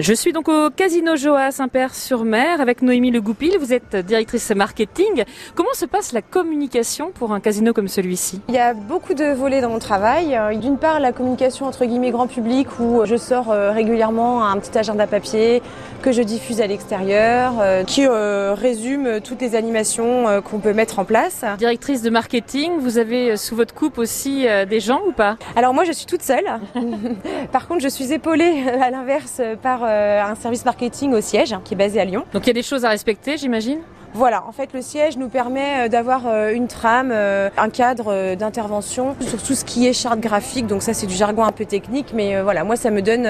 Je suis donc au Casino Joa Saint-Père-sur-Mer avec Noémie Le Goupil. Vous êtes directrice marketing. Comment se passe la communication pour un casino comme celui-ci? Il y a beaucoup de volets dans mon travail. Euh, d'une part, la communication entre guillemets grand public où je sors euh, régulièrement un petit agenda papier que je diffuse à l'extérieur, euh, qui résume toutes les animations qu'on peut mettre en place. Directrice de marketing, vous avez sous votre coupe aussi des gens ou pas? Alors moi, je suis toute seule. Par contre, je suis épaulée à l'inverse par un service marketing au siège qui est basé à Lyon. Donc il y a des choses à respecter, j'imagine? Voilà, en fait, le siège nous permet euh, d'avoir euh, une trame, un cadre d'intervention sur tout ce qui est charte graphique. Donc ça, c'est du jargon un peu technique, mais voilà, moi, ça me donne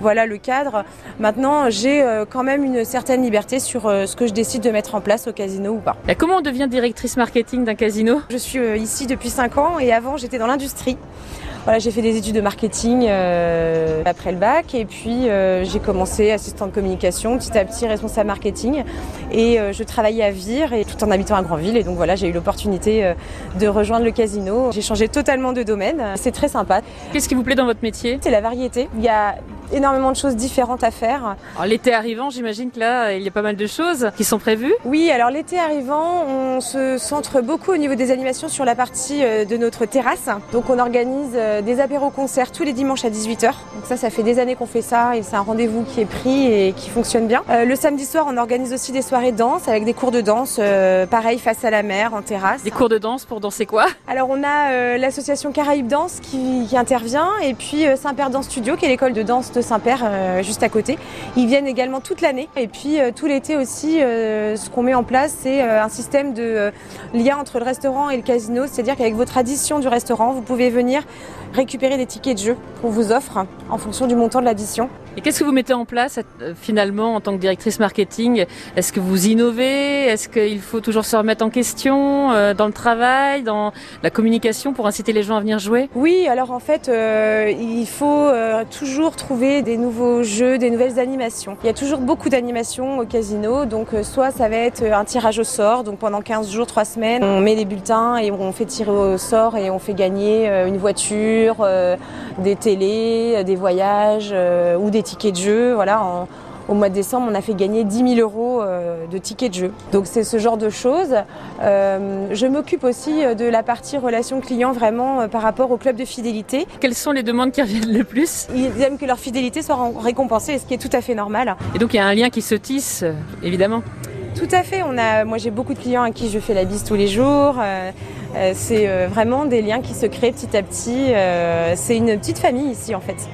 voilà le cadre. Maintenant, j'ai quand même une certaine liberté sur ce que je décide de mettre en place au casino ou pas. Et comment on devient directrice marketing d'un casino? Je suis ici depuis 5 ans et avant, j'étais dans l'industrie. Voilà, j'ai fait des études de marketing euh, après le bac et puis euh, j'ai commencé assistant de communication, petit à petit responsable marketing et euh, je travaillais à Vire et tout en habitant à Grandville et donc voilà, j'ai eu l'opportunité de rejoindre le casino. J'ai changé totalement de domaine, c'est très sympa. Qu'est-ce qui vous plaît dans votre métier? C'est la variété. Il y a énormément de choses différentes à faire. L'été arrivant, j'imagine que là, il y a pas mal de choses qui sont prévues. Oui, alors l'été arrivant, on se centre beaucoup au niveau des animations sur la partie euh, de notre terrasse. Donc on organise euh, des apéros-concerts tous les dimanches à 18h. Donc ça, ça fait des années qu'on fait ça et c'est un rendez-vous qui est pris et qui fonctionne bien. Euh, le samedi soir, on organise aussi des soirées danse avec des cours de danse, pareil, face à la mer, en terrasse. Des cours de danse pour danser quoi? Alors on a l'association Caraïbes Danse qui, qui, intervient et puis Saint-Père Danse Studio qui est l'école de danse Saint-Père euh, juste à côté. Ils viennent également toute l'année et puis euh, tout l'été aussi euh, ce qu'on met en place c'est un système de lien entre le restaurant et le casino, c'est-à-dire qu'avec votre addition du restaurant, vous pouvez venir récupérer des tickets de jeu qu'on vous offre en fonction du montant de l'addition. Et qu'est-ce que vous mettez en place finalement en tant que directrice marketing? Est-ce que vous innovez? Est-ce qu'il faut toujours se remettre en question dans le travail, dans la communication pour inciter les gens à venir jouer? Oui, alors en fait, il faut toujours trouver des nouveaux jeux, des nouvelles animations. Il y a toujours beaucoup d'animations au casino, donc euh, soit ça va être euh, un tirage au sort, donc pendant 15 jours, 3 semaines, on met des bulletins et on fait tirer au sort et on fait gagner euh, une voiture, des télés, des voyages ou des tickets de jeu. Voilà, en, au mois de décembre, on a fait gagner 10 000 euros euh, de tickets de jeu. Donc c'est ce genre de choses. Euh, je m'occupe aussi euh, de la partie relation client vraiment par rapport au club de fidélité. Quelles sont les demandes qui reviennent le plus? Ils aiment que leur fidélité soit récompensée, ce qui est tout à fait normal. Et donc il y a un lien qui se tisse, évidemment. Tout à fait. On a, moi, j'ai beaucoup de clients à qui je fais la bise tous les jours. c'est vraiment des liens qui se créent petit à petit. c'est une petite famille ici, en fait.